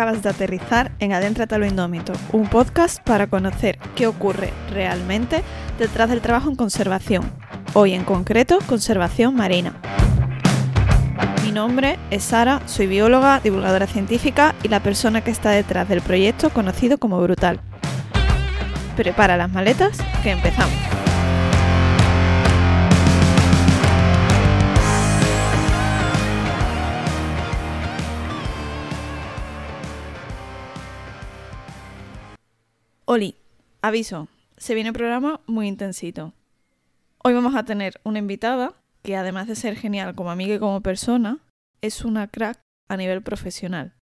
Acabas de aterrizar en Adéntrate a lo Indómito, un podcast para conocer qué ocurre realmente detrás del trabajo en conservación. Hoy en concreto, conservación marina. Mi nombre es Sara, soy bióloga, divulgadora científica y la persona que está detrás del proyecto conocido como Brutal. Prepara las maletas, que empezamos. Oli, aviso, se viene un programa muy intensito. Hoy vamos a tener una invitada que además de ser genial como amiga y como persona, es una crack a nivel profesional.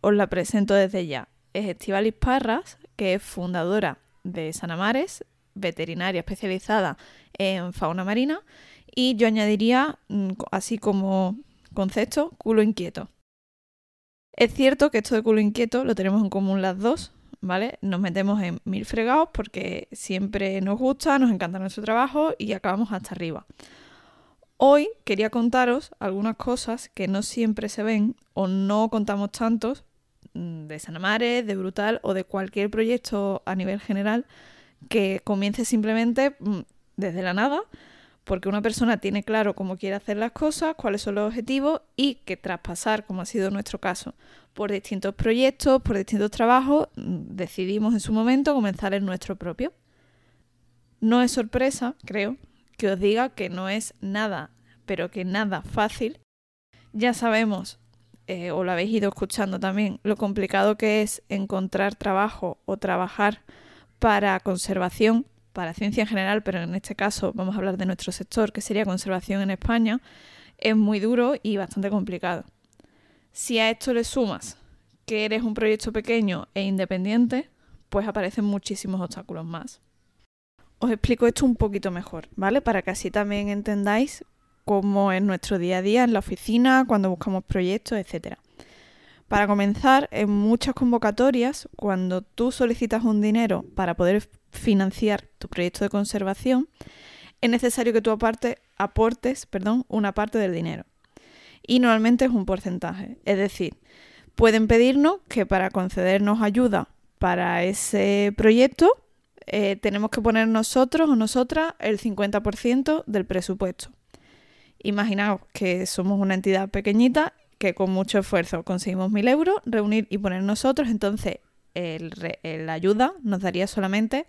Os la presento desde ya. Es Estivalis Parras, que es fundadora de Sanamares, veterinaria especializada en fauna marina, y yo añadiría, mm, así como concepto, culo inquieto. Es cierto que esto de culo inquieto lo tenemos en común las dos, ¿vale? Nos metemos en mil fregados porque siempre nos gusta, nos encanta nuestro trabajo y acabamos hasta arriba. Hoy quería contaros algunas cosas que no siempre se ven o no contamos tantos mm, de Sanamares, de Brutal o de cualquier proyecto a nivel general que comience simplemente mm, desde la nada, porque una persona tiene claro cómo quiere hacer las cosas, cuáles son los objetivos y que tras pasar, como ha sido nuestro caso, por distintos proyectos, por distintos trabajos, decidimos en su momento comenzar el nuestro propio. No es sorpresa, creo, que os diga que no es nada, pero que nada fácil. Ya sabemos, eh, o lo habéis ido escuchando también, lo complicado que es encontrar trabajo o trabajar para conservación, para ciencia en general, pero en este caso vamos a hablar de nuestro sector, que sería conservación en España, es muy duro y bastante complicado. Si a esto le sumas que eres un proyecto pequeño e independiente, pues aparecen muchísimos obstáculos más. Os explico esto un poquito mejor, ¿vale? Para que así también entendáis cómo es nuestro día a día en la oficina, cuando buscamos proyectos, etc. Para comenzar, en muchas convocatorias, cuando tú solicitas un dinero para poder financiar tu proyecto de conservación, es necesario que tú aparte, aportes perdón, una parte del dinero y normalmente es un porcentaje. Es decir, pueden pedirnos que para concedernos ayuda para ese proyecto eh, tenemos que poner nosotros o nosotras el 50% del presupuesto. Imaginaos que somos una entidad pequeñita que con mucho esfuerzo conseguimos 1.000 euros, reunir y poner nosotros, entonces la ayuda nos daría solamente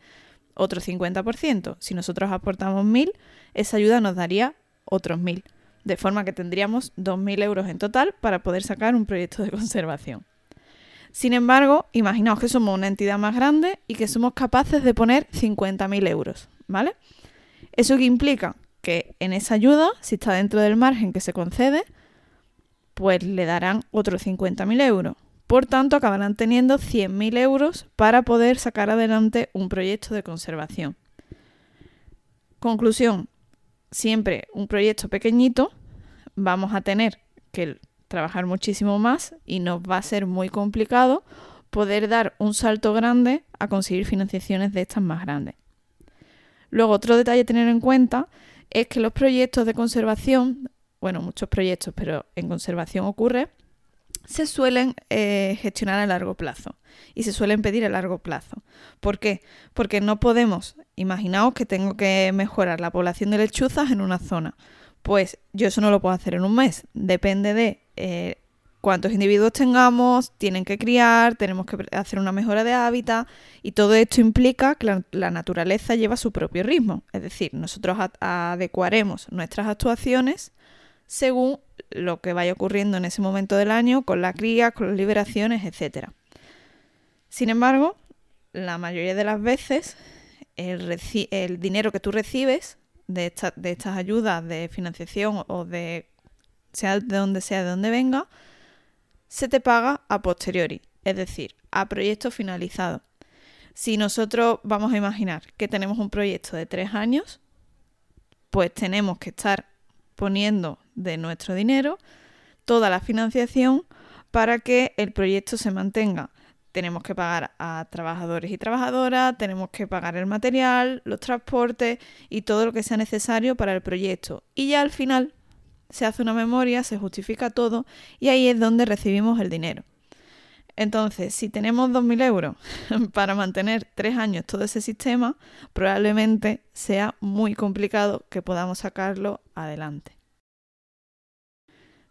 otro 50%. Si nosotros aportamos 1.000, esa ayuda nos daría otros 1.000 de forma que tendríamos 2.000 euros en total para poder sacar un proyecto de conservación. Sin embargo, imaginaos que somos una entidad más grande y que somos capaces de poner 50.000 euros, ¿vale? ¿Eso qué implica? Que en esa ayuda, si está dentro del margen que se concede, pues le darán otros 50.000 euros. Por tanto, acabarán teniendo 100.000 euros para poder sacar adelante un proyecto de conservación. Conclusión, siempre un proyecto pequeñito, vamos a tener que trabajar muchísimo más y nos va a ser muy complicado poder dar un salto grande a conseguir financiaciones de estas más grandes. Luego, otro detalle a tener en cuenta es que los proyectos de conservación, bueno, muchos proyectos, pero en conservación ocurre, se suelen eh, gestionar a largo plazo y se suelen pedir a largo plazo. ¿Por qué? Porque no podemos, imaginaos que tengo que mejorar la población de lechuzas en una zona. Pues yo eso no lo puedo hacer en un mes. Depende de eh, cuántos individuos tengamos, tienen que criar, tenemos que hacer una mejora de hábitat y todo esto implica que la, naturaleza lleva su propio ritmo. Es decir, nosotros adecuaremos nuestras actuaciones según lo que vaya ocurriendo en ese momento del año con la cría, con las liberaciones, etc. Sin embargo, la mayoría de las veces el, dinero que tú recibes de, de estas ayudas de financiación o de sea de donde sea, de donde venga, se te paga a posteriori, es decir, a proyecto finalizado. Si nosotros vamos a imaginar que tenemos un proyecto de tres años, pues tenemos que estar poniendo de nuestro dinero toda la financiación para que el proyecto se mantenga. Tenemos que pagar a trabajadores y trabajadoras, tenemos que pagar el material, los transportes y todo lo que sea necesario para el proyecto. Y ya al final se hace una memoria, se justifica todo y ahí es donde recibimos el dinero. Entonces, si tenemos 2.000 euros para mantener tres años todo ese sistema, probablemente sea muy complicado que podamos sacarlo adelante.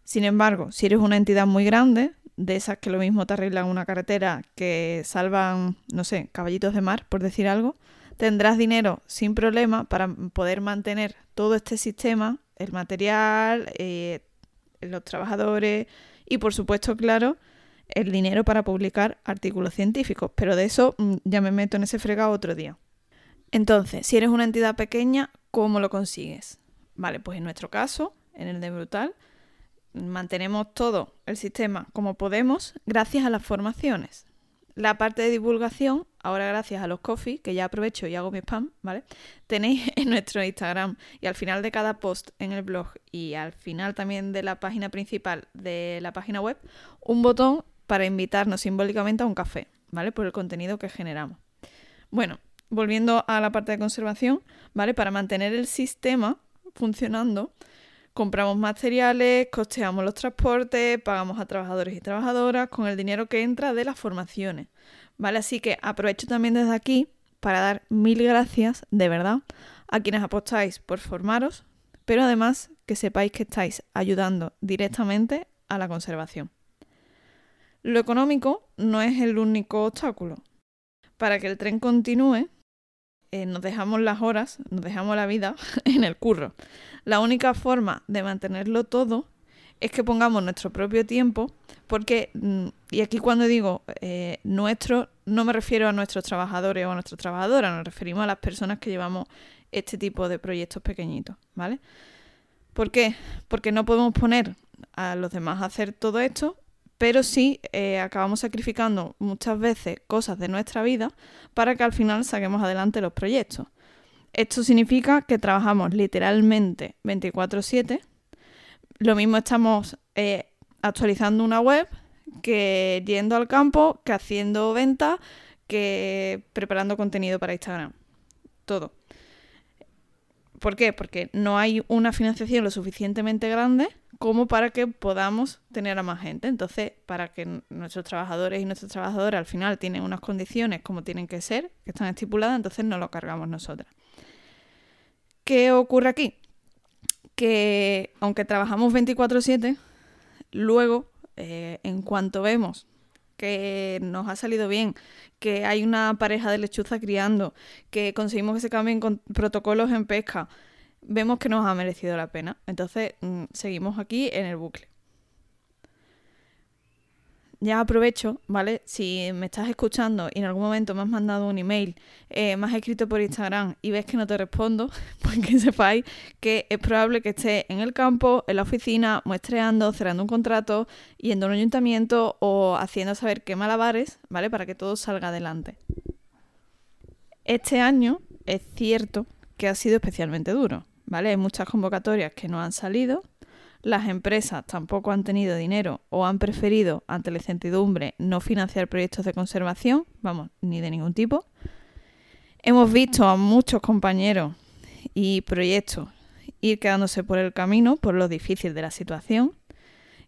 Sin embargo, si eres una entidad muy grande, de esas que lo mismo te arreglan una carretera, que salvan, no sé, caballitos de mar, por decir algo, tendrás dinero sin problema para poder mantener todo este sistema, el material, eh, los trabajadores y, por supuesto, claro, el dinero para publicar artículos científicos. Pero de eso mm, ya me meto en ese fregado otro día. Entonces, si eres una entidad pequeña, ¿cómo lo consigues? Vale, pues en nuestro caso, en el de Brutal, mantenemos todo el sistema como podemos gracias a las formaciones. La parte de divulgación, ahora gracias a los coffee, que ya aprovecho y hago mi spam, ¿vale? Tenéis en nuestro Instagram y al final de cada post en el blog y al final también de la página principal de la página web, un botón para invitarnos simbólicamente a un café, ¿vale? Por el contenido que generamos. Bueno, volviendo a la parte de conservación, ¿vale? Para mantener el sistema funcionando, compramos materiales, costeamos los transportes, pagamos a trabajadores y trabajadoras con el dinero que entra de las formaciones. ¿Vale? Así que aprovecho también desde aquí para dar mil gracias, de verdad, a quienes apostáis por formaros, pero además que sepáis que estáis ayudando directamente a la conservación. Lo económico no es el único obstáculo. Para que el tren continúe, eh, nos dejamos las horas, nos dejamos la vida en el curro. La única forma de mantenerlo todo es que pongamos nuestro propio tiempo, porque, mm, y aquí cuando digo eh, nuestro, no me refiero a nuestros trabajadores o a nuestras trabajadoras, nos referimos a las personas que llevamos este tipo de proyectos pequeñitos, ¿vale? ¿Por qué? Porque no podemos poner a los demás a hacer todo esto pero sí eh, acabamos sacrificando muchas veces cosas de nuestra vida para que al final saquemos adelante los proyectos. Esto significa que trabajamos literalmente 24/7. Lo mismo estamos eh, actualizando una web que yendo al campo, que haciendo ventas, que preparando contenido para Instagram. Todo. ¿Por qué? Porque no hay una financiación lo suficientemente grande como para que podamos tener a más gente. Entonces, para que nuestros trabajadores y nuestras trabajadoras al final tienen unas condiciones como tienen que ser, que están estipuladas, entonces no lo cargamos nosotras. ¿Qué ocurre aquí? Que aunque trabajamos 24/7, luego, eh, en cuanto vemos que nos ha salido bien, que hay una pareja de lechuza criando, que conseguimos que se cambien con protocolos en pesca, vemos que nos ha merecido la pena. Entonces mm, seguimos aquí en el bucle. Ya aprovecho, ¿vale? Si me estás escuchando y en algún momento me has mandado un email, eh, me has escrito por Instagram y ves que no te respondo, pues que sepáis que es probable que esté en el campo, en la oficina, muestreando, cerrando un contrato, yendo a un ayuntamiento o haciendo saber qué malabares, ¿vale? Para que todo salga adelante. Este año es cierto que ha sido especialmente duro. ¿Vale? Hay muchas convocatorias que no han salido. Las empresas tampoco han tenido dinero o han preferido, ante la incertidumbre, no financiar proyectos de conservación, vamos, ni de ningún tipo. Hemos visto a muchos compañeros y proyectos ir quedándose por el camino por lo difícil de la situación.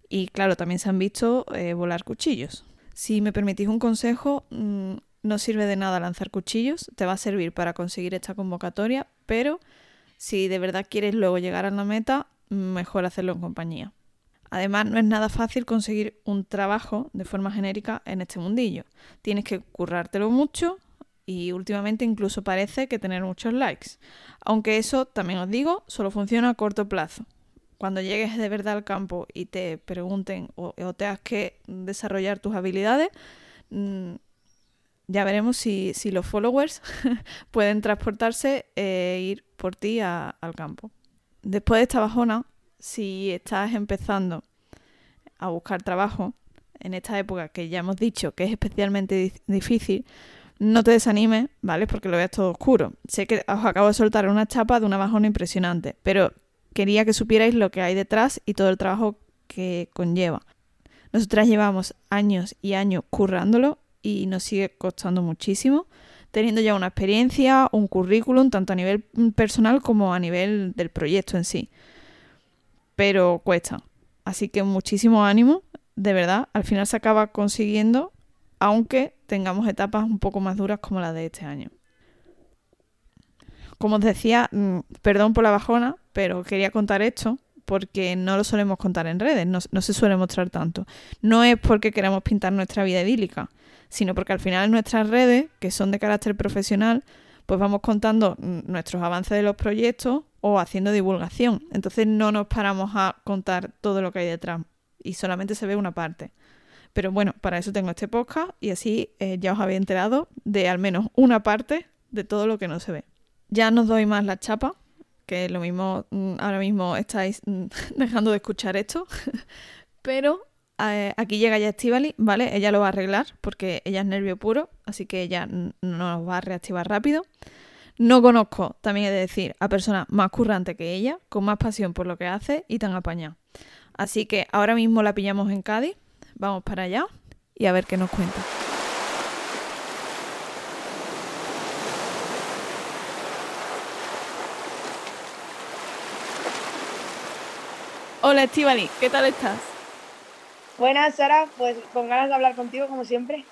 Y claro, también se han visto eh, volar cuchillos. Si me permitís un consejo, mm, no sirve de nada lanzar cuchillos, te va a servir para conseguir esta convocatoria, pero si de verdad quieres luego llegar a la meta, mejor hacerlo en compañía. Además, no es nada fácil conseguir un trabajo de forma genérica en este mundillo. Tienes que currártelo mucho y últimamente incluso parece que tener muchos likes. Aunque eso, también os digo, solo funciona a corto plazo. Cuando llegues de verdad al campo y te pregunten o, o tengas que desarrollar tus habilidades, mm, ya veremos si, los followers pueden transportarse e ir por ti al campo. Después de esta bajona, si estás empezando a buscar trabajo en esta época que ya hemos dicho que es especialmente difícil, no te desanimes, ¿vale? Porque lo veas todo oscuro. Sé que os acabo de soltar una chapa de una bajona impresionante, pero quería que supierais lo que hay detrás y todo el trabajo que conlleva. Nosotras llevamos años y años currándolo y nos sigue costando muchísimo, teniendo ya una experiencia, un currículum, tanto a nivel personal como a nivel del proyecto en sí. Pero cuesta. Así que muchísimo ánimo, de verdad, al final se acaba consiguiendo aunque tengamos etapas un poco más duras como la de este año. Como os decía, mm, perdón por la bajona, pero quería contar esto porque no lo solemos contar en redes, no, se suele mostrar tanto. No es porque queramos pintar nuestra vida idílica, sino porque al final nuestras redes, que son de carácter profesional, pues vamos contando nuestros avances de los proyectos o haciendo divulgación. Entonces no nos paramos a contar todo lo que hay detrás y solamente se ve una parte. Pero bueno, para eso tengo este podcast y así eh, ya os habéis enterado de al menos una parte de todo lo que no se ve. Ya no os doy más la chapa, que lo mismo mm, ahora mismo estáis mm, dejando de escuchar esto, pero eh, aquí llega ya Estivali, ¿vale? Ella lo va a arreglar porque ella es nervio puro, así que ella no nos va a reactivar rápido. No conozco, también he de decir, a personas más currantes que ella, con más pasión por lo que hace y tan apañada. Así que ahora mismo la pillamos en Cádiz, vamos para allá y a ver qué nos cuenta. Hola Estivali, ¿qué tal estás? Buenas, Sara, pues con ganas de hablar contigo como siempre.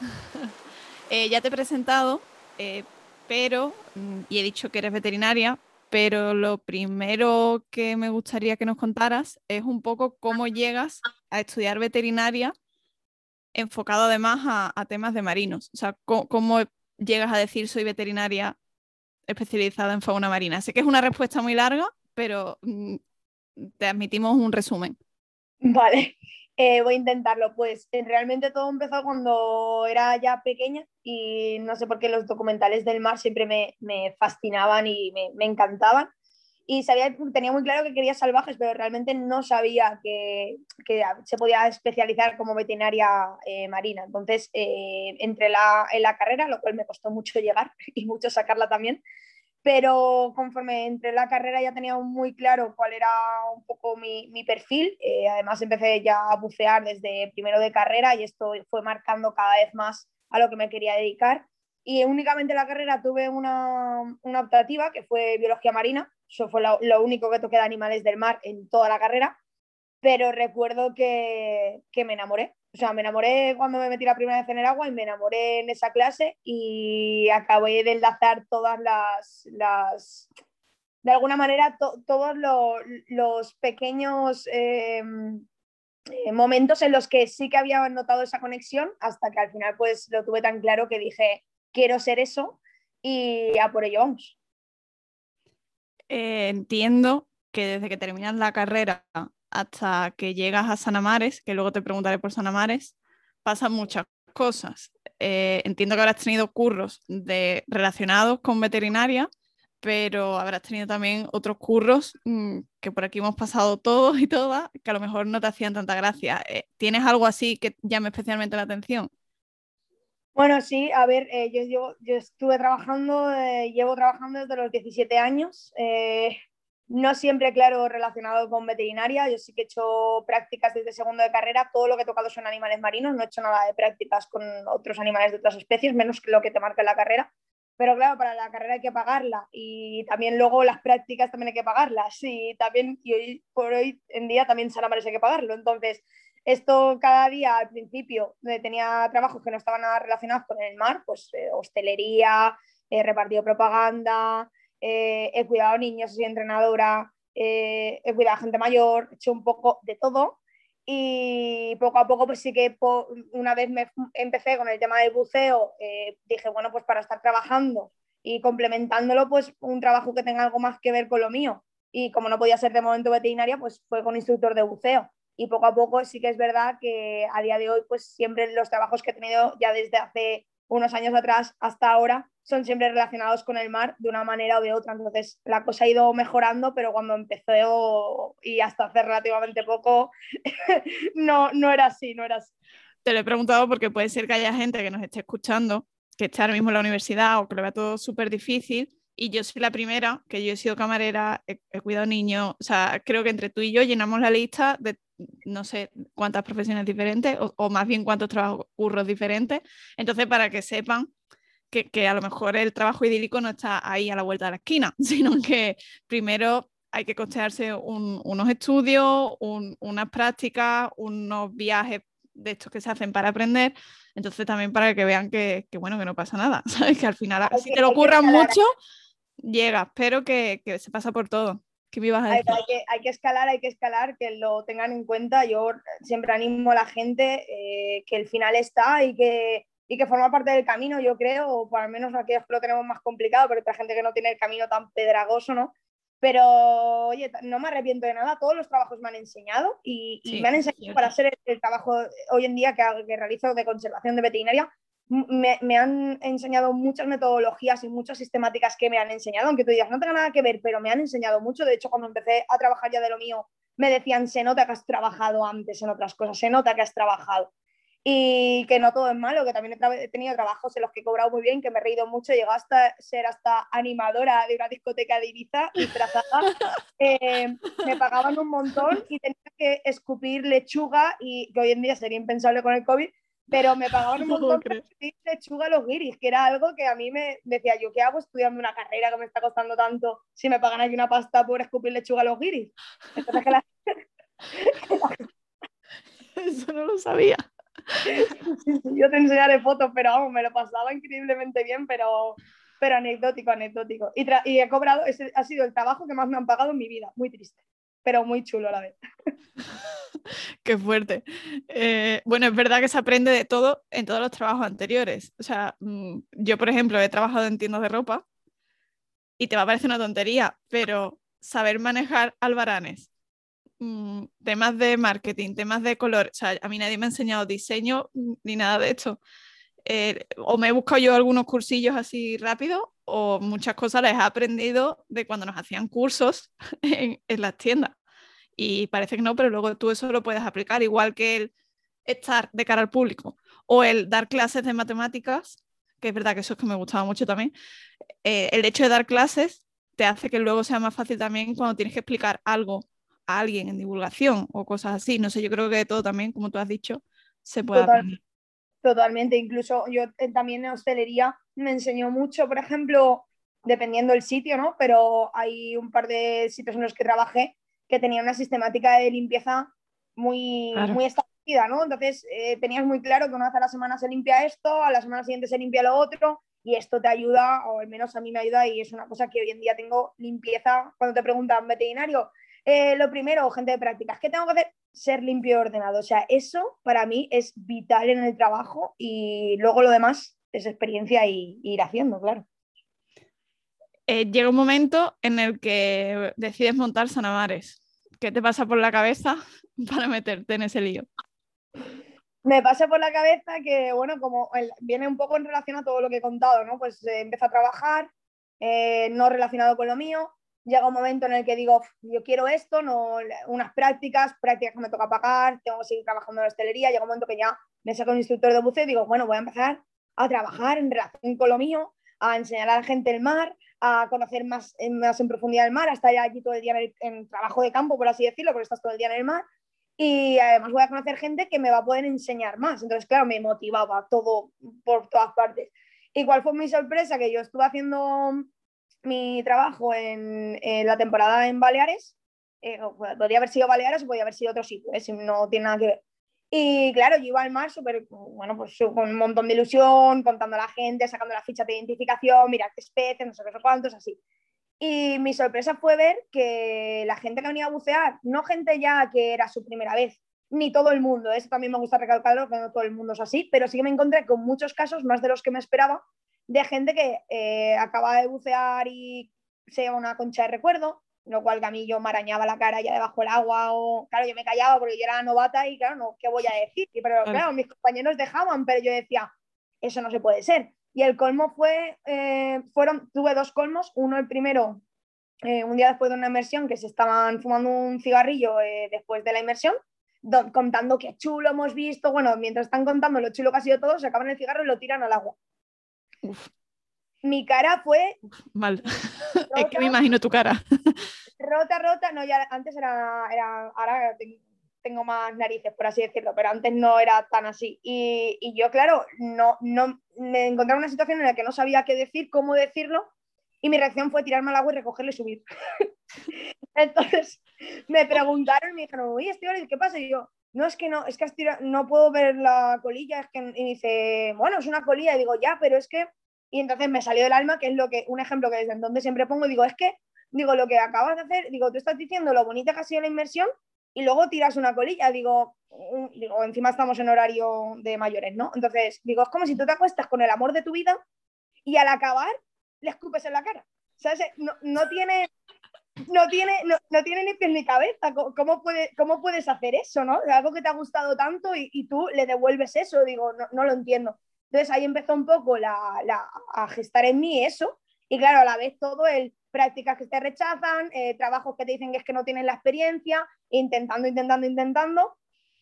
Eh, ya te he presentado, eh, pero, mm, y he dicho que eres veterinaria, pero lo primero que me gustaría que nos contaras es un poco cómo llegas a estudiar veterinaria enfocado además a, temas de marinos. O sea, cómo, llegas a decir soy veterinaria especializada en fauna marina. Sé que es una respuesta muy larga, pero mm, te admitimos un resumen. Vale, eh, voy a intentarlo. Pues eh, realmente todo empezó cuando era ya pequeña y no sé por qué los documentales del mar siempre me, me fascinaban y me, me, encantaban. Y sabía, tenía muy claro que quería salvajes, pero realmente no sabía que, que se podía especializar como veterinaria eh, marina. Entonces entré la, en la carrera, lo cual me costó mucho llegar y mucho sacarla también pero conforme entré la carrera ya tenía muy claro cuál era un poco mi, mi perfil. Eh, además empecé ya a bucear desde primero de carrera y esto fue marcando cada vez más a lo que me quería dedicar. Y únicamente en la carrera tuve una, una optativa que fue biología marina. Eso fue lo, lo, único que toqué de animales del mar en toda la carrera. Pero recuerdo que, que me enamoré o sea, me enamoré cuando me metí la primera vez en el agua y me enamoré en esa clase y acabé de enlazar todas las, las de alguna manera, todos los pequeños em, eh, momentos en los que sí que había notado esa conexión hasta que al final pues lo tuve tan claro que dije, quiero ser eso y a por ello vamos. Eh, entiendo que desde que terminas la carrera hasta que llegas a Sanamares, que luego te preguntaré por Sanamares, pasan muchas cosas. Eh, entiendo que habrás tenido curros de, relacionados con veterinaria, pero habrás tenido también otros curros mm, que por aquí hemos pasado todos y todas, que a lo mejor no te hacían tanta gracia. Eh, ¿Tienes algo así que llame especialmente la atención? Bueno, sí, a ver, eh, yo, yo, estuve trabajando, llevo trabajando desde los 17 años. No siempre, claro, relacionado con veterinaria. Yo sí que he hecho prácticas desde segundo de carrera. Todo lo que he tocado son animales marinos. No he hecho nada de prácticas con otros animales de otras especies, menos que lo que te marca la carrera. Pero claro, para la carrera hay que pagarla y también luego las prácticas también hay que pagarlas. Y también, y hoy por hoy en día también Sara hay que pagarlo. Entonces, esto cada día al principio tenía trabajos que no estaban nada relacionados con el mar, pues eh, hostelería, eh, repartido propaganda, eh, he cuidado niños, soy entrenadora, eh, he cuidado gente mayor, he hecho un poco de todo y poco a poco pues sí que una vez me empecé con el tema del buceo, eh, dije, bueno, pues para estar trabajando y complementándolo, pues un trabajo que tenga algo más que ver con lo mío. Y como no podía ser de momento veterinaria, pues fue con instructor de buceo. Y poco a poco sí que es verdad que a día de hoy, pues siempre los trabajos que he tenido ya desde hace unos años atrás hasta ahora son siempre relacionados con el mar de una manera o de otra. Entonces la cosa ha ido mejorando, pero cuando empezó y hasta hace relativamente poco, no, no era así, no era así. Te lo he preguntado porque puede ser que haya gente que nos esté escuchando, que esté ahora mismo en la universidad o que lo vea todo súper difícil. Y yo soy la primera, que yo he sido camarera, he, he cuidado niños, o sea, creo que entre tú y yo llenamos la lista de no sé cuántas profesiones diferentes o, más bien cuántos trabajos curros diferentes. Entonces, para que sepan que, a lo mejor el trabajo idílico no está ahí a la vuelta de la esquina, sino que primero hay que costearse unos estudios, unas prácticas, unos viajes de estos que se hacen para aprender, entonces también para que vean que, bueno, que no pasa nada, ¿sabes? Que al final, si te lo ocurran mucho, llegas, pero que, se pasa por todo. ¿Qué vivas hay, que, hay, que, escalar, hay que escalar, que lo tengan en cuenta. Yo siempre animo a la gente eh, que el final está y que, y que forma parte del camino, yo creo, o por lo menos aquellos que lo tenemos más complicado, pero hay gente que no tiene el camino tan pedragoso, ¿no? Pero, oye, no me arrepiento de nada, todos los trabajos me han enseñado y, me han enseñado para hacer el, trabajo hoy en día que, que, realizo de conservación de veterinaria. Me, me, han enseñado muchas metodologías y muchas sistemáticas que me han enseñado, aunque tú digas, no tenga nada que ver, pero me han enseñado mucho. De hecho, cuando empecé a trabajar ya de lo mío, me decían, se nota que has trabajado antes en otras cosas, se nota que has trabajado y que no todo es malo, que también he, tenido trabajos en los que he cobrado muy bien, que me he reído mucho, llegado hasta ser hasta animadora de una discoteca de Ibiza disfrazada, eh, me pagaban un montón y tenía que escupir lechuga y que hoy en día sería impensable con el COVID, pero me pagaban un montón para escupir lechuga a los guiris, que era algo que a mí me decía yo, ¿qué hago estudiando una carrera que me está costando tanto si me pagan aquí una pasta por escupir lechuga a los guiris? Entonces que la... Eso no lo sabía. Yo te enseñaré fotos, pero vamos, me lo pasaba increíblemente bien, pero, pero anecdótico, anecdótico. Y, he cobrado, ese ha sido el trabajo que más me han pagado en mi vida, muy triste, pero muy chulo a la vez. Qué fuerte. Eh, bueno, es verdad que se aprende de todo en todos los trabajos anteriores. O sea, mm, yo, por ejemplo, he trabajado en tiendas de ropa y te va a parecer una tontería, pero saber manejar albaranes Mm, temas de marketing, temas de color. O sea, a mí nadie me ha enseñado diseño mm, ni nada de esto. Eh, o me he buscado yo algunos cursillos así rápido o muchas cosas las he aprendido de cuando nos hacían cursos en, las tiendas. Y parece que no, pero luego tú eso lo puedes aplicar, igual que el estar de cara al público o el dar clases de matemáticas, que es verdad que eso es que me gustaba mucho también. Eh, el hecho de dar clases te hace que luego sea más fácil también cuando tienes que explicar algo alguien en divulgación o cosas así. No sé, yo creo que todo también, como tú has dicho, se puede Totalmente, incluso yo eh, también en hostelería me enseñó mucho, por ejemplo, dependiendo del sitio, ¿no? Pero hay un par de sitios en los que trabajé que tenían una sistemática de limpieza muy, muy establecida, ¿no? Entonces eh, tenías muy claro que una vez a la semana se limpia esto, a la semana siguiente se limpia lo otro, y esto te ayuda, o al menos a mí me ayuda, y es una cosa que hoy en día tengo limpieza. Cuando te preguntan, veterinario, eh, lo primero, gente de prácticas, ¿qué tengo que hacer? Ser limpio y ordenado. O sea, eso para mí es vital en el trabajo y luego lo demás es experiencia y, ir haciendo, claro. Eh, llega un momento en el que decides montar Sanamares. ¿Qué te pasa por la cabeza para meterte en ese lío? Me pasa por la cabeza que, bueno, como viene un poco en relación a todo lo que he contado, ¿no? Pues eh, empiezo a trabajar, no relacionado con lo mío, llega un momento en el que digo, yo quiero esto, no unas prácticas, prácticas que me toca pagar, tengo que seguir trabajando en la hostelería, llega un momento que ya me saco un instructor de buceo y digo, bueno, voy a empezar a trabajar en relación con lo mío, a enseñar a la gente el mar, a conocer más, más en profundidad el mar, a estar allí todo el día en, trabajo de campo, por así decirlo, porque estás todo el día en el mar. Y además voy a conocer gente que me va a poder enseñar más. Entonces, claro, me motivaba todo por todas partes. ¿Y cuál fue mi sorpresa? Que yo estuve haciendo mi trabajo en, la temporada en Baleares, eh, podría haber sido Baleares o podría haber sido otro sitio, eh, no tiene nada que ver. Y claro, yo iba al mar súper, bueno, pues con un montón de ilusión, contando a la gente, sacando la ficha de identificación, mira qué especies, no sé qué, cuántos, así. Y mi sorpresa fue ver que la gente que venía a bucear, no gente ya que era su primera vez, ni todo el mundo, eso también me gusta recalcarlo, que no todo el mundo es así, pero sí que me encontré con muchos casos, más de los que me esperaba, de gente que eh, acaba de bucear y se lleva una concha de recuerdo, lo cual que a mí yo me arañaba la cara ya debajo del agua o, claro, yo me callaba porque yo era novata y claro, no, ¿qué voy a decir? Pero claro, mis compañeros dejaban, pero yo decía, eso no se puede ser. Y el colmo fue, eh, fueron, tuve dos colmos, uno el primero, eh, un día después de una inmersión, que se estaban fumando un cigarrillo después de la inmersión, contando qué chulo hemos visto, bueno, mientras están contando lo chulo que ha sido todo, se acaban el cigarro y lo tiran al agua. Mi cara fue. mal. es que me imagino tu cara. rota, rota. No, ya antes era. era ahora tengo más narices, por así decirlo, pero antes no era tan así. Y, y yo, claro, no, no me encontraba en una situación en la que no sabía qué decir, cómo decirlo, y mi reacción fue tirarme al agua y recogerlo y subir. Entonces me preguntaron y me dijeron, oye, Estibaliz, ¿qué pasa? Y yo, no es que no, es que no puedo ver la colilla, es que, y dice, bueno, es una colilla, y digo, ya, pero es que, y entonces me salió del alma, que es lo que, un ejemplo que desde entonces siempre pongo, digo, es que, digo, lo que acabas de hacer, digo, tú estás diciendo lo bonita que ha sido la inmersión y luego tiras una colilla, digo, digo, encima estamos en horario de mayores, ¿no? Entonces, digo, es como si tú te acuestas con el amor de tu vida y al acabar le escupes en la cara. Sea, no, no tiene, no tiene, no, tiene ni pies ni cabeza. ¿Cómo, puede, ¿Cómo puedes hacer eso, no? Algo que te ha gustado tanto y, tú le devuelves eso, digo, no, lo entiendo. Entonces ahí empezó un poco la, la, a gestar en mí eso y claro, a la vez todo el prácticas que te rechazan, eh, trabajos que te dicen que es que no tienen la experiencia, intentando, intentando, intentando.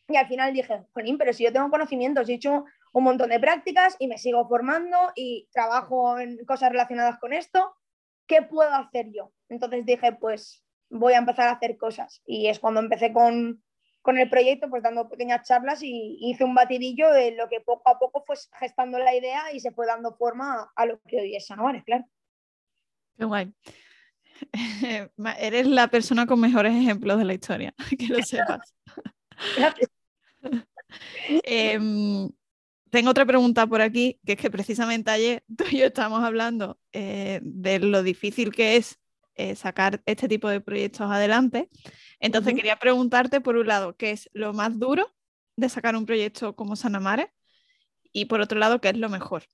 Y al final dije, Jolín, pero si yo tengo conocimientos, he hecho un montón de prácticas y me sigo formando y trabajo en cosas relacionadas con esto, ¿qué puedo hacer yo? Entonces dije, pues voy a empezar a hacer cosas. Y es cuando empecé con, el proyecto, pues dando pequeñas charlas y hice un batidillo de lo que poco a poco fue gestando la idea y se fue dando forma a lo que hoy es Sanoares, claro. Qué guay. Eres la persona con mejores ejemplos de la historia, que lo sepas. Em, tengo otra pregunta por aquí, que es que precisamente ayer tú y yo estábamos hablando eh, de lo difícil que es eh, sacar este tipo de proyectos adelante. Entonces quería preguntarte, por un lado, ¿qué es lo más duro de sacar un proyecto como Sanamare? Y por otro lado, ¿qué es lo mejor?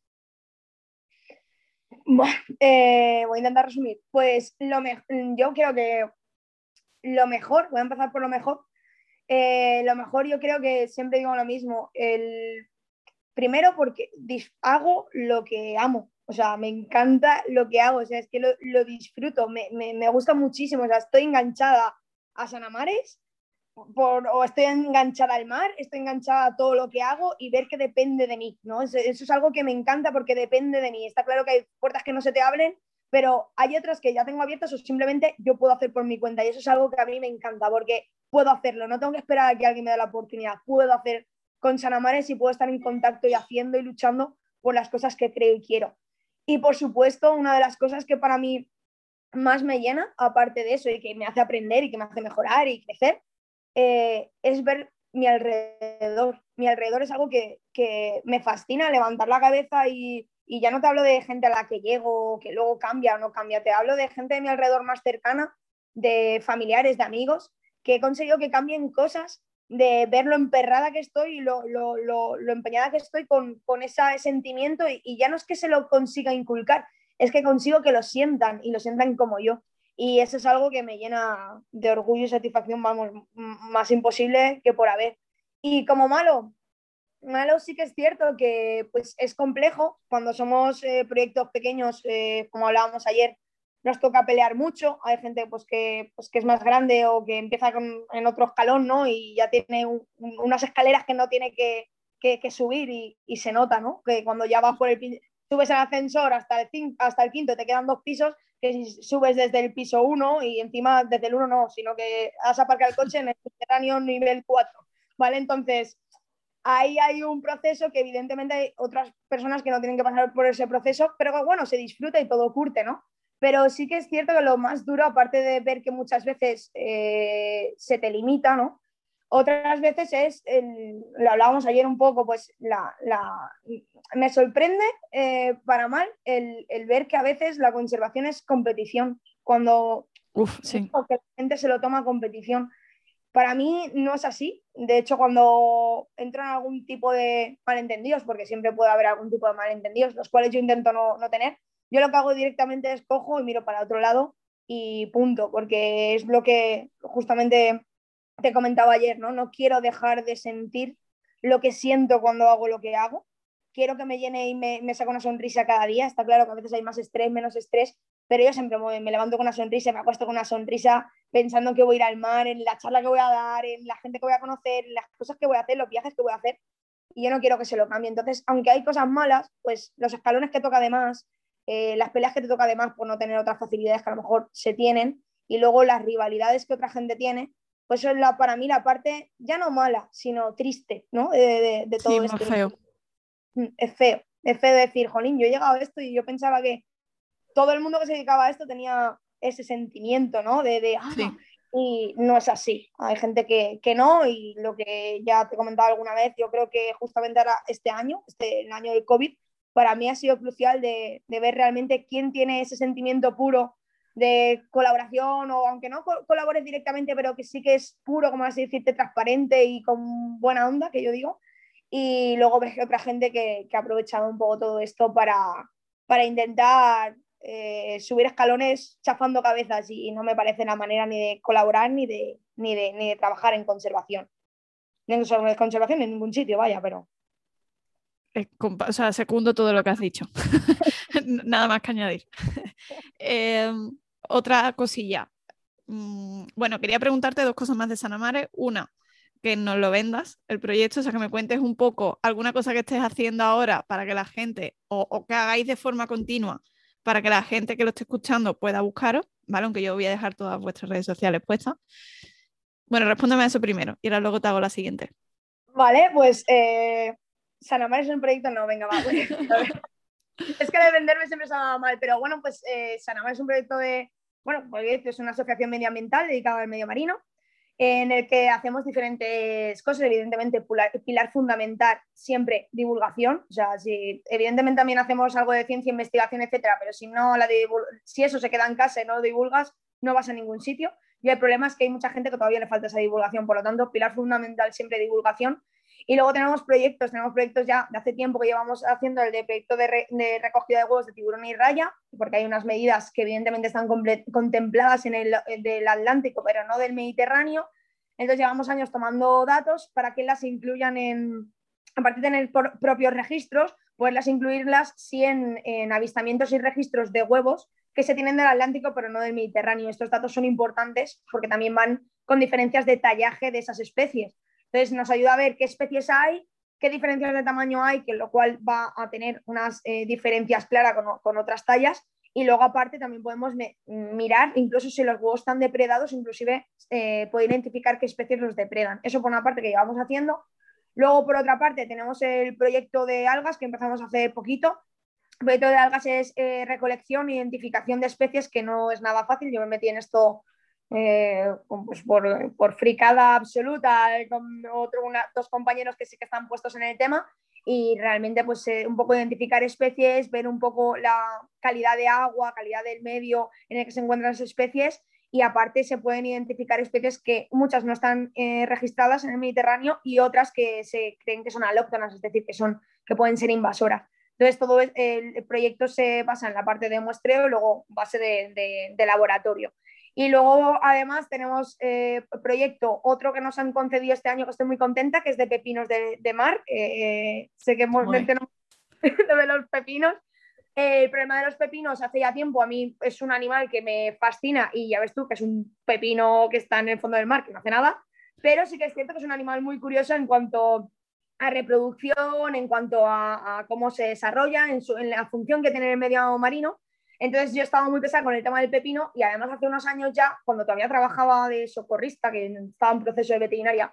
Eh, voy a intentar resumir. Pues lo yo creo que lo mejor, voy a empezar por lo mejor. lo mejor yo creo que siempre digo lo mismo. El primero porque hago lo que amo, o sea, me encanta lo que hago, o sea, es que lo, disfruto, me, gusta muchísimo, o sea, estoy enganchada a Sanamares por, o estoy enganchada al mar, estoy enganchada a todo lo que hago y ver que depende de mí, ¿no? Eso, eso es algo que me encanta porque depende de mí. Está claro que hay puertas que no se te abren, pero hay otras que ya tengo abiertas o simplemente yo puedo hacer por mi cuenta y eso es algo que a mí me encanta porque puedo hacerlo, no tengo que esperar a que alguien me dé la oportunidad, puedo hacer con Sanamares y puedo estar en contacto y haciendo y luchando por las cosas que creo y quiero. Y por supuesto, una de las cosas que para mí más me llena, aparte de eso y que me hace aprender y que me hace mejorar y crecer, eh, es ver mi alrededor. Mi alrededor es algo que, me fascina, levantar la cabeza y, y, ya no te hablo de gente a la que llego, que luego cambia o no cambia, te hablo de gente de mi alrededor más cercana, de familiares, de amigos, que he conseguido que cambien cosas de ver lo emperrada que estoy y lo, empeñada que estoy con, ese sentimiento y, ya no es que se lo consiga inculcar, es que consigo que lo sientan y lo sientan como yo. Y eso es algo que me llena de orgullo y satisfacción, vamos, más imposible que por haber. Y como malo, malo sí que es cierto que pues, es complejo cuando somos eh, proyectos pequeños, eh, como hablábamos ayer, nos toca pelear mucho. Hay gente pues, que, pues, que es más grande o que empieza en otro escalón ¿no? y ya tiene unas escaleras que no tiene que, que, subir y, y, se nota ¿no? que cuando ya vas por el subes el ascensor hasta el, hasta el quinto, te quedan dos pisos, que si subes desde el piso uno y encima desde el uno no, sino que has aparcado el coche en el subterráneo nivel 4. ¿vale? Entonces, ahí hay un proceso que evidentemente hay otras personas que no tienen que pasar por ese proceso, pero bueno, se disfruta y todo curte, ¿no? Pero sí que es cierto que lo más duro, aparte de ver que muchas veces eh, se te limita, ¿no? Otras veces es, lo hablábamos ayer un poco, pues la, me sorprende eh, para mal el, ver que a veces la conservación es competición, cuando Uf, sí. la gente se lo toma competición. Para mí no es así. De hecho, cuando entran algún tipo de malentendidos, porque siempre puede haber algún tipo de malentendidos, los cuales yo intento no, no tener, yo lo que hago directamente es cojo y miro para otro lado y punto, porque es lo que justamente te comentaba ayer, ¿no? No quiero dejar de sentir lo que siento cuando hago lo que hago. Quiero que me llene y me, me saque una sonrisa cada día. Está claro que a veces hay más estrés, menos estrés, pero yo siempre me, me levanto con una sonrisa, me acuesto con una sonrisa pensando que voy a ir al mar, en la charla que voy a dar, en la gente que voy a conocer, en las cosas que voy a hacer, los viajes que voy a hacer. Y yo no quiero que se lo cambie. Entonces, aunque hay cosas malas, pues los escalones que toca además, eh, las peleas que te toca además por no tener otras facilidades que a lo mejor se tienen y luego las rivalidades que otra gente tiene, pues eso es la, para mí la parte ya no mala, sino triste, ¿no? De, todo esto. Feo. Mm, es feo. Es feo decir, jolín, yo he llegado a esto y yo pensaba que todo el mundo que se dedicaba a esto tenía ese sentimiento, ¿no? De, de ah, y no es así. Hay gente que, que, no y lo que ya te he comentado alguna vez, yo creo que justamente ahora este año, este, el año del COVID, para mí ha sido crucial de, ver realmente quién tiene ese sentimiento puro de colaboración o aunque no colabores directamente, pero que sí que es puro, como así decirte, transparente y con buena onda, que yo digo. Y luego ves otra gente que, que ha aprovechado un poco todo esto para, para intentar eh, subir escalones chafando cabezas y, no me parece la manera ni de colaborar ni de, ni de, ni de trabajar en conservación. Ni en conservación en ningún sitio, vaya, pero... O sea, segundo todo lo que has dicho. Nada más que añadir. Em, otra cosilla. Mm, bueno, quería preguntarte dos cosas más de Sanamare. Una, que nos lo vendas el proyecto, o sea, que me cuentes un poco alguna cosa que estés haciendo ahora para que la gente, o, o que hagáis de forma continua, para que la gente que lo esté escuchando pueda buscaros, ¿vale? Aunque yo voy a dejar todas vuestras redes sociales puestas. Bueno, respóndeme a eso primero y ahora luego te hago la siguiente. Vale, pues eh, Sanamar es un proyecto, no, venga, va. es que de venderme siempre se ha mal, pero bueno, pues eh, Sanamar es un proyecto de, bueno, pues es una asociación medioambiental dedicada al medio marino en el que hacemos diferentes cosas, evidentemente pilar, fundamental siempre divulgación, o sea, si, evidentemente también hacemos algo de ciencia, investigación, etcétera, pero si no la si eso se queda en casa y no lo divulgas, no vas a ningún sitio. Y el problema es que hay mucha gente que todavía le falta esa divulgación, por lo tanto, pilar fundamental siempre divulgación. Y luego tenemos proyectos, tenemos proyectos ya de hace tiempo que llevamos haciendo el de proyecto de, recogida de huevos de tiburón y raya, porque hay unas medidas que evidentemente están contempladas en el del Atlántico, pero no del Mediterráneo. Entonces llevamos años tomando datos para que las incluyan en, a partir de tener propios registros, poderlas incluirlas en avistamientos y registros de huevos que se tienen del Atlántico pero no del Mediterráneo. Estos datos son importantes porque también van con diferencias de tallaje de esas especies. Entonces nos ayuda a ver qué especies hay, qué diferencias de tamaño hay, que lo cual va a tener unas eh, diferencias claras con, otras tallas. Y luego aparte también podemos mirar, incluso si los huevos están depredados, inclusive eh, poder identificar qué especies los depredan. Eso por una parte que llevamos haciendo. Luego por otra parte tenemos el proyecto de algas que empezamos hace poquito. El proyecto de algas es eh, recolección e identificación de especies que no es nada fácil. Yo me metí en esto eh, pues por, fricada absoluta, con otro, dos compañeros que sí que están puestos en el tema y realmente pues eh, un poco identificar especies, ver un poco la calidad de agua, calidad del medio en el que se encuentran las especies y aparte se pueden identificar especies que muchas no están eh, registradas en el Mediterráneo y otras que se creen que son alóctonas, es decir, que, son, que pueden ser invasoras. Entonces, todo el, proyecto se basa en la parte de muestreo y luego base de laboratorio. Y luego, además, tenemos eh, proyecto, otro que nos han concedido este año, que estoy muy contenta, que es de pepinos de, mar. Eh, sé que hemos mencionado de los pepinos. Eh, el problema de los pepinos, hace ya tiempo, a mí es un animal que me fascina y ya ves tú que es un pepino que está en el fondo del mar, que no hace nada, pero sí que es cierto que es un animal muy curioso en cuanto a reproducción, en cuanto a, cómo se desarrolla, en, su, en la función que tiene el medio marino entonces yo estaba muy pesada con el tema del pepino y además hace unos años ya, cuando todavía trabajaba de socorrista, que estaba en proceso de veterinaria,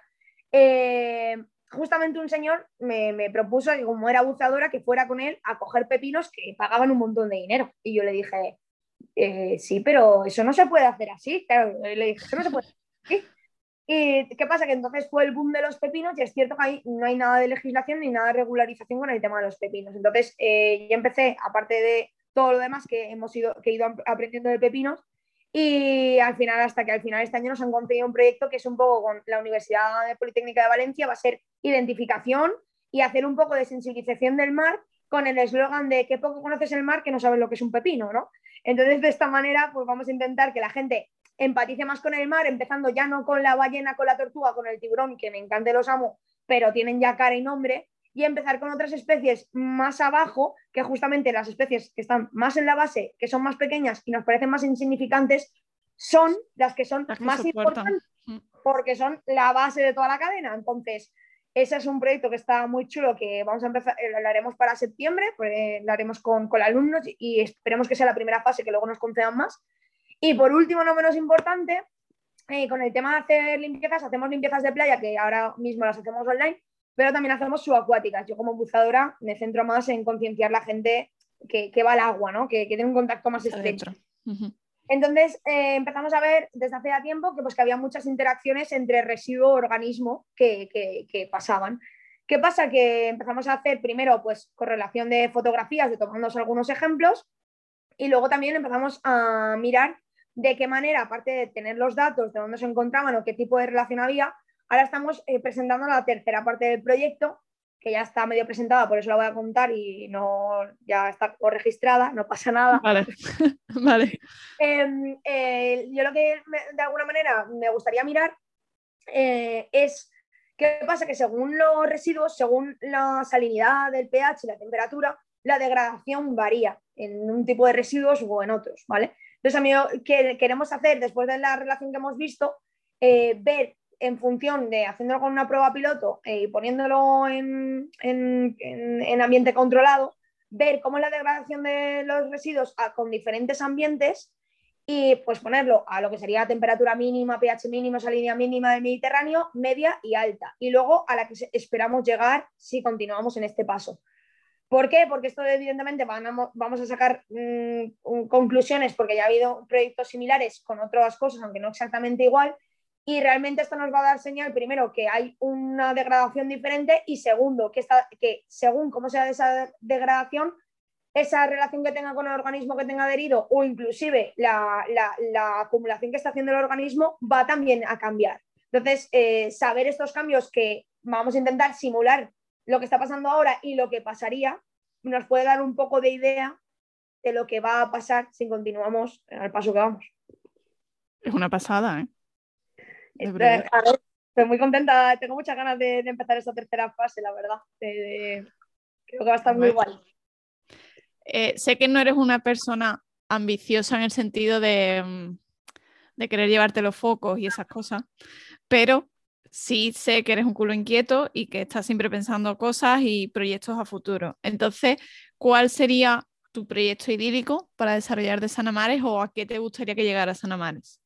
eh, justamente un señor me, propuso que como era buceadora, que fuera con él a coger pepinos que pagaban un montón de dinero. Y yo le dije, eh, sí, pero eso no se puede hacer así. Claro, le dije, eso no se puede hacer así. ¿Y qué pasa? Que entonces fue el boom de los pepinos y es cierto que ahí no hay nada de legislación ni nada de regularización con el tema de los pepinos. Entonces eh, yo empecé, aparte de todo lo demás que hemos ido, que ido aprendiendo de pepinos. Y al final, hasta que al final este año nos han conseguido un proyecto que es un poco con la Universidad Politécnica de Valencia, va a ser identificación y hacer un poco de sensibilización del mar con el eslogan de que poco conoces el mar que no sabes lo que es un pepino, ¿no? Entonces, de esta manera, pues vamos a intentar que la gente empatice más con el mar, empezando ya no con la ballena, con la tortuga, con el tiburón, que me encanta los amo, pero tienen ya cara y nombre, y empezar con otras especies más abajo, que justamente las especies que están más en la base, que son más pequeñas y nos parecen más insignificantes, son las que son más importantes mm. porque son la base de toda la cadena. Entonces, ese es un proyecto que está muy chulo, que vamos a empezar, eh, lo haremos para septiembre, pues, lo haremos con, con alumnos y esperemos que sea la primera fase, que luego nos concedan más. Y por último, no menos importante, eh, con el tema de hacer limpiezas, hacemos limpiezas de playa, que ahora mismo las hacemos online, pero también hacemos subacuáticas. Yo como buzadora me centro más en concienciar la gente que, va al agua, ¿no? que, que tiene un contacto más estrecho. Entonces eh, empezamos a ver desde hace ya tiempo que, pues, que había muchas interacciones entre residuo y organismo que, que, pasaban. ¿Qué pasa? Que empezamos a hacer primero pues, correlación de fotografías, de tomarnos algunos ejemplos, y luego también empezamos a mirar de qué manera, aparte de tener los datos de dónde se encontraban o qué tipo de relación había, ahora estamos eh, presentando la tercera parte del proyecto, que ya está medio presentada, por eso la voy a contar y no ya está registrada, no pasa nada. Vale, vale. Em, eh, yo lo que de alguna manera me gustaría mirar eh, es qué pasa que según los residuos, según la salinidad del pH y la temperatura, la degradación varía en un tipo de residuos o en otros, ¿vale? Entonces, a mí que queremos hacer, después de la relación que hemos visto, eh, ver en función de haciéndolo con una prueba piloto eh, y poniéndolo en, ambiente controlado, ver cómo es la degradación de los residuos con diferentes ambientes y pues ponerlo a lo que sería temperatura mínima, pH mínimo, salinidad mínima del Mediterráneo, media y alta. Y luego a la que esperamos llegar si continuamos en este paso. ¿Por qué? Porque esto evidentemente vamos a sacar mm, conclusiones porque ya ha habido proyectos similares con otras cosas, aunque no exactamente igual, y realmente esto nos va a dar señal, primero, que hay una degradación diferente y segundo, que, está, que según cómo sea esa degradación, esa relación que tenga con el organismo que tenga adherido o inclusive la, acumulación que está haciendo el organismo va también a cambiar. Entonces, eh, saber estos cambios que vamos a intentar simular lo que está pasando ahora y lo que pasaría, nos puede dar un poco de idea de lo que va a pasar si continuamos al paso que vamos. Es una pasada, ¿eh? Estoy, muy contenta, tengo muchas ganas de, empezar esta tercera fase, la verdad. creo que va a estar muy guay. Eh, sé que no eres una persona ambiciosa en el sentido de, mm, de querer llevarte los focos y esas cosas, pero sí sé que eres un culo inquieto y que estás siempre pensando cosas y proyectos a futuro. Entonces, ¿cuál sería tu proyecto idílico para desarrollar de Sanamares o a qué te gustaría que llegara Sanamares?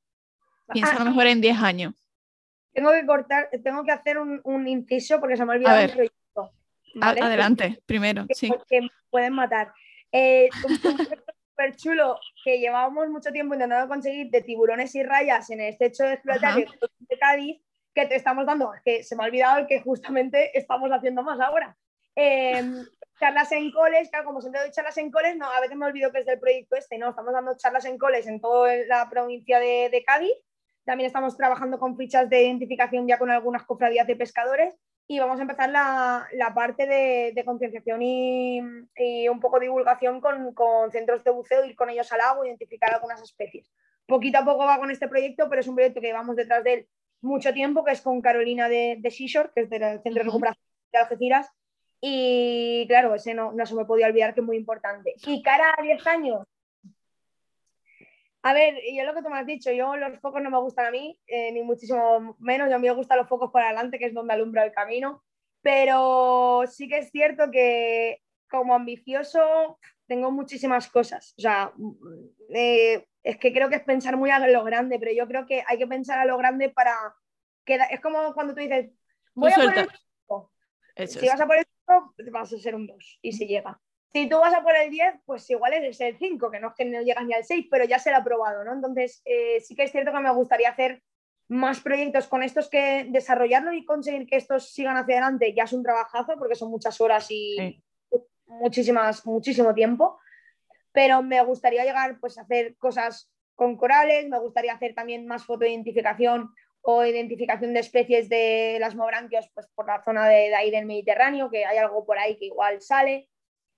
Piensa a lo mejor en 10 años. Tengo que cortar, tengo que hacer un, inciso porque se me ha olvidado el proyecto. Adelante, primero, sí. Que me pueden matar. Eh, un proyecto súper chulo que llevábamos mucho tiempo intentando conseguir de tiburones y rayas en el estrecho de de Cádiz, que te estamos dando, que se me ha olvidado el que justamente estamos haciendo más ahora. Em, charlas en coles, claro, como siempre doy charlas en coles, no, a veces me olvido que es del proyecto este, ¿no? Estamos dando charlas en coles en toda la provincia de, de Cádiz también estamos trabajando con fichas de identificación ya con algunas cofradías de pescadores y vamos a empezar la, parte de, concienciación y, un poco de divulgación con, centros de buceo, ir con ellos al agua, identificar algunas especies. Poquito a poco va con este proyecto, pero es un proyecto que vamos detrás de él mucho tiempo, que es con Carolina de, de Seashore, que es del Centro de Recuperación de Algeciras. Y claro, ese no, no se me podía olvidar que es muy importante. Y cara a 10 años, a ver, yo lo que tú me has dicho, yo los focos no me gustan a mí, eh, ni muchísimo menos, yo a mí me gustan los focos por adelante, que es donde alumbra el camino, pero sí que es cierto que como ambicioso tengo muchísimas cosas, o sea, eh, es que creo que es pensar muy a lo grande, pero yo creo que hay que pensar a lo grande para que es como cuando tú dices, voy a poner si vas a poner vas a ser un 2 y si llega. Si tú vas a por el 10, pues igual es el 5, que no es que no llegas ni al 6, pero ya se lo ha probado, ¿no? Entonces, eh, sí que es cierto que me gustaría hacer más proyectos con estos que desarrollarlo y conseguir que estos sigan hacia adelante ya es un trabajazo porque son muchas horas y muchísimas, muchísimo tiempo. Pero me gustaría llegar pues, a hacer cosas con corales, me gustaría hacer también más fotoidentificación o identificación de especies de las mobranquios pues, por la zona de, de ahí del Mediterráneo, que hay algo por ahí que igual sale.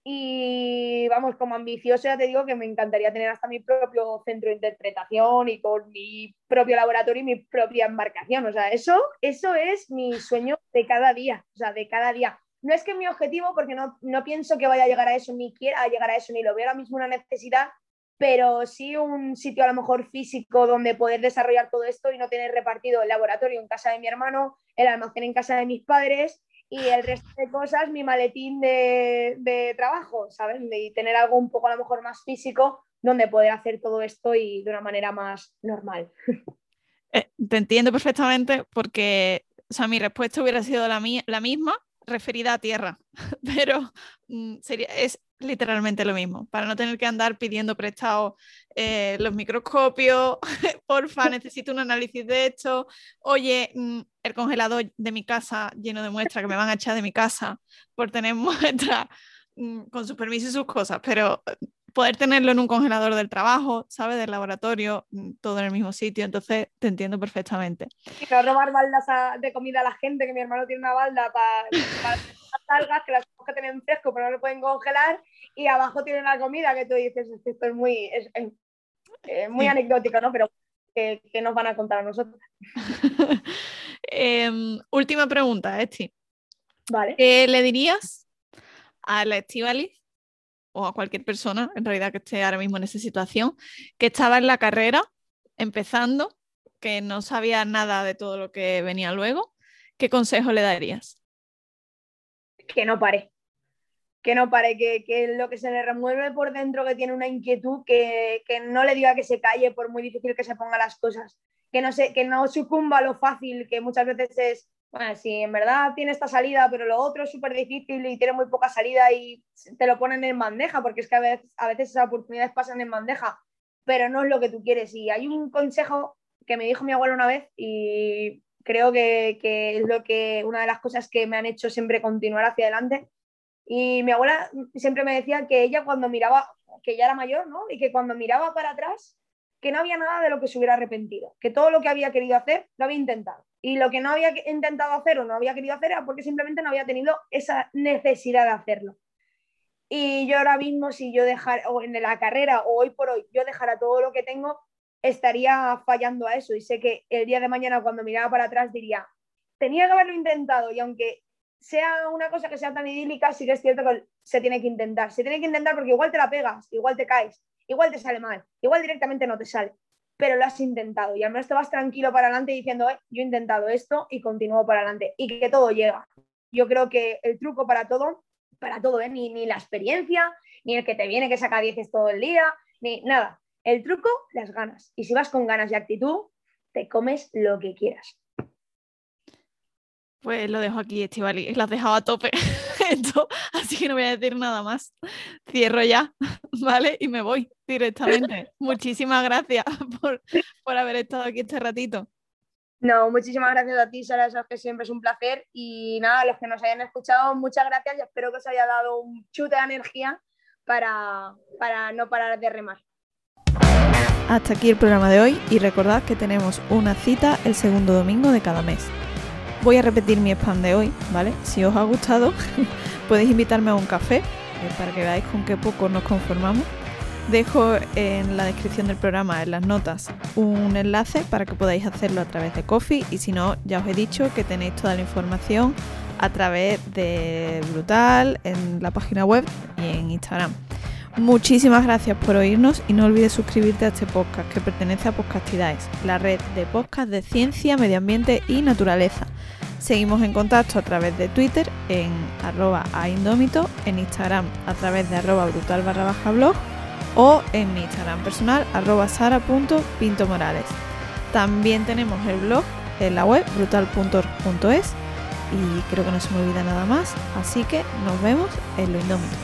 Y vamos, como ambicioso ya te digo que me encantaría tener hasta mi propio centro de interpretación y con mi propio laboratorio y mi propia embarcación. O sea, eso, eso es mi sueño de cada día, o sea, de cada día. No es que mi objetivo, porque no, no pienso que vaya a llegar a eso, ni quiera llegar a eso, ni lo veo ahora mismo una necesidad, pero sí un sitio a lo mejor físico donde poder desarrollar todo esto y no tener repartido el laboratorio en casa de mi hermano, el almacén en casa de mis padres y el resto de cosas, mi maletín de, trabajo, ¿sabes? Y tener algo un poco a lo mejor más físico donde poder hacer todo esto y de una manera más normal. Eh, te entiendo perfectamente porque, o sea, mi respuesta hubiera sido la, la misma referida a tierra, pero mm, sería, es literalmente lo mismo, para no tener que andar pidiendo prestado eh, los microscopios, porfa, necesito un análisis de esto, oye, mm, el congelador de mi casa lleno de muestras que me van a echar de mi casa por tener muestras mm, con sus permisos y sus cosas, pero poder tenerlo en un congelador del trabajo, ¿sabes? Del laboratorio, mm, todo en el mismo sitio, entonces te entiendo perfectamente. Y no robar baldas de comida a la gente, que mi hermano tiene una balda para, para las algas, que las que tienen fresco, pero no lo pueden congelar, y abajo tienen la comida que tú dices, esto es muy, es, muy anecdótico, ¿no? Pero que, nos van a contar a nosotros. Em, última pregunta, Esti. Vale. ¿Qué le dirías a la Estivalis o a cualquier persona, en realidad, que esté ahora mismo en esa situación, que estaba en la carrera, empezando, que no sabía nada de todo lo que venía luego, ¿qué consejo le darías? Que no pare, que no pare, que, que lo que se le remueve por dentro, que tiene una inquietud, que, que, no le diga que se calle por muy difícil que se ponga las cosas, que no, se, que no sucumba a lo fácil, que muchas veces es bueno, si en verdad tiene esta salida, pero lo otro es súper difícil y tiene muy poca salida y te lo ponen en bandeja, porque es que a veces, esas oportunidades pasan en bandeja, pero no es lo que tú quieres. Y hay un consejo que me dijo mi abuelo una vez y creo que, que es lo que, una de las cosas que me han hecho siempre continuar hacia adelante. Y mi abuela siempre me decía que ella cuando miraba, que ya era mayor, ¿no? Y que cuando miraba para atrás, que no había nada de lo que se hubiera arrepentido, que todo lo que había querido hacer lo había intentado y lo que no había intentado hacer o no había querido hacer era porque simplemente no había tenido esa necesidad de hacerlo. Y yo ahora mismo, si yo dejara, o en la carrera, o hoy por hoy, yo dejara todo lo que tengo, estaría fallando a eso. Y sé que el día de mañana, cuando miraba para atrás, diría, tenía que haberlo intentado. Y aunque sea una cosa que sea tan idílica, sí que es cierto que se tiene que intentar. Se tiene que intentar porque igual te la pegas, igual te caes, igual te sale mal, igual directamente no te sale pero lo has intentado y al menos te vas tranquilo para adelante diciendo, eh, yo he intentado esto y continúo para adelante y que todo llega. Yo creo que el truco para todo, para todo, ¿eh? ni, ni la experiencia, ni el que te viene que saca 10 todo el día, ni nada. El truco, las ganas. Y si vas con ganas y actitud, te comes lo que quieras. Pues lo dejo aquí, Estivali. Lo has dejado a tope esto, así que no voy a decir nada más. Cierro ya, ¿vale? Y me voy directamente. Muchísimas gracias por, por haber estado aquí este ratito. No, muchísimas gracias a ti, Sara, sabes que siempre es un placer. Y nada, a los que nos hayan escuchado, muchas gracias y espero que os haya dado un chute de energía para, para no parar de remar. Hasta aquí el programa de hoy y recordad que tenemos una cita el segundo domingo de cada mes. Voy a repetir mi spam de hoy, ¿vale? Si os ha gustado, podéis invitarme a un café eh, para que veáis con qué poco nos conformamos. Dejo en la descripción del programa, en las notas, un enlace para que podáis hacerlo a través de Coffee y si no, ya os he dicho que tenéis toda la información a través de Brutal, en la página web y en Instagram. Muchísimas gracias por oírnos y no olvides suscribirte a este podcast que pertenece a Podcastidades, la red de podcast de ciencia, medio ambiente y naturaleza. Seguimos en contacto a través de Twitter en arroba aindómito, en Instagram a través de arroba brutal barra baja blog o en mi Instagram personal arroba sara.pintomorales. También tenemos el blog en la web brutal.org.es y creo que no se me olvida nada más, así que nos vemos en lo indómito.